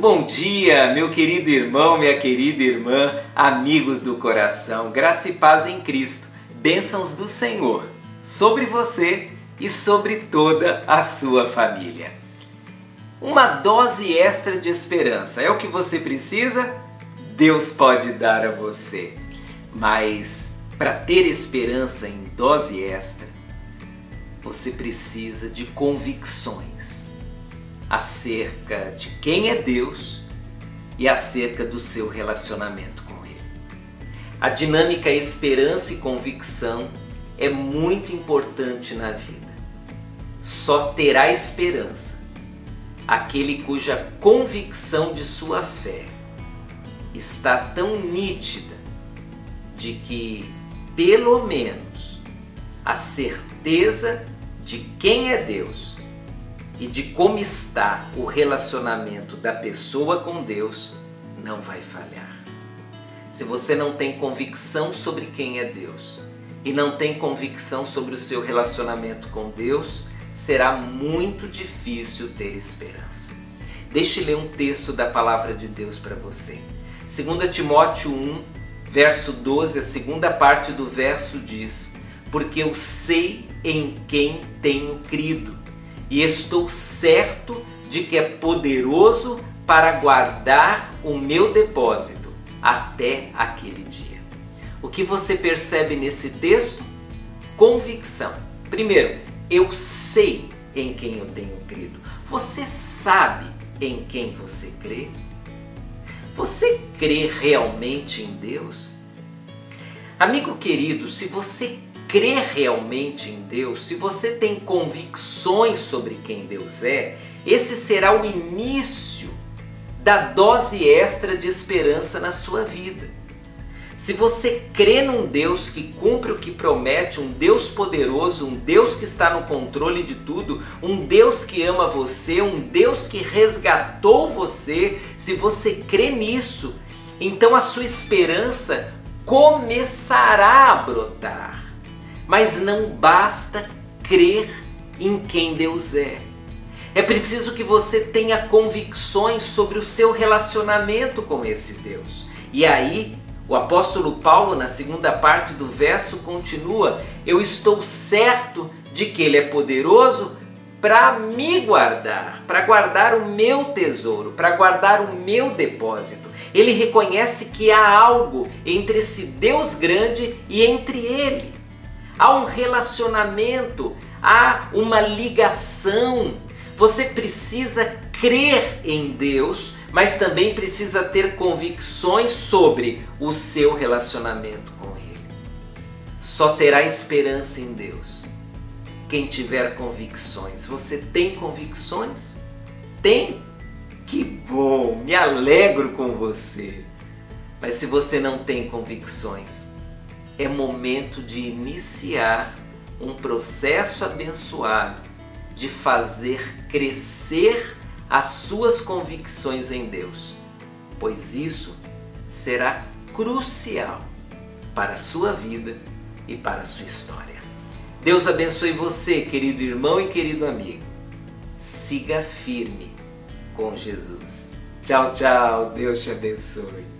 bom dia, meu querido irmão, minha querida irmã, amigos do coração, graça e paz em Cristo, bênçãos do Senhor sobre você e sobre toda a sua família. Uma dose extra de esperança é o que você precisa? Deus pode dar a você. Mas para ter esperança em dose extra, você precisa de convicções acerca de quem é Deus e acerca do seu relacionamento com Ele. A dinâmica esperança e convicção é muito importante na vida. Só terá esperança aquele cuja convicção de sua fé está tão nítida de que, pelo menos, a certeza de quem é Deus e de como está o relacionamento da pessoa com Deus não vai falhar. Se você não tem convicção sobre quem é Deus e não tem convicção sobre o seu relacionamento com Deus, será muito difícil ter esperança. Deixe ler um texto da palavra de Deus para você. 2 Timóteo 1, verso 12, a segunda parte do verso diz: Porque eu sei em quem tenho crido e estou certo de que é poderoso para guardar o meu depósito até aquele dia. O que você percebe nesse texto? Convicção. Primeiro, eu sei em quem eu tenho crido. Você sabe em quem você crê? Você crê realmente em Deus? Amigo querido, se você crê realmente em Deus, se você tem convicções sobre quem Deus é, esse será o início da dose extra de esperança na sua vida. Se você crê num Deus que cumpre o que promete, um Deus poderoso, um Deus que está no controle de tudo, um Deus que ama você, um Deus que resgatou você, se você crê nisso, então a sua esperança começará a brotar. Mas não basta crer em quem Deus é. É preciso que você tenha convicções sobre o seu relacionamento com esse Deus. E aí, o apóstolo Paulo, na segunda parte do verso, continua: Eu estou certo de que Ele é poderoso para me guardar, para guardar o meu tesouro, para guardar o meu depósito. Ele reconhece que há algo entre esse Deus grande e entre ele há um relacionamento, há uma ligação. Você precisa crer em Deus, mas também precisa ter convicções sobre o seu relacionamento com Ele. Só terá esperança em Deus quem tiver convicções. Você tem convicções? Tem? Que bom! Me alegro com você. Mas se você não tem convicções, é momento de iniciar um processo abençoado de fazer crescer as suas convicções em Deus, pois isso será crucial para a sua vida e para a sua história. Deus abençoe você, querido irmão e querido amigo. Siga firme com Jesus. Tchau, tchau. Deus te abençoe.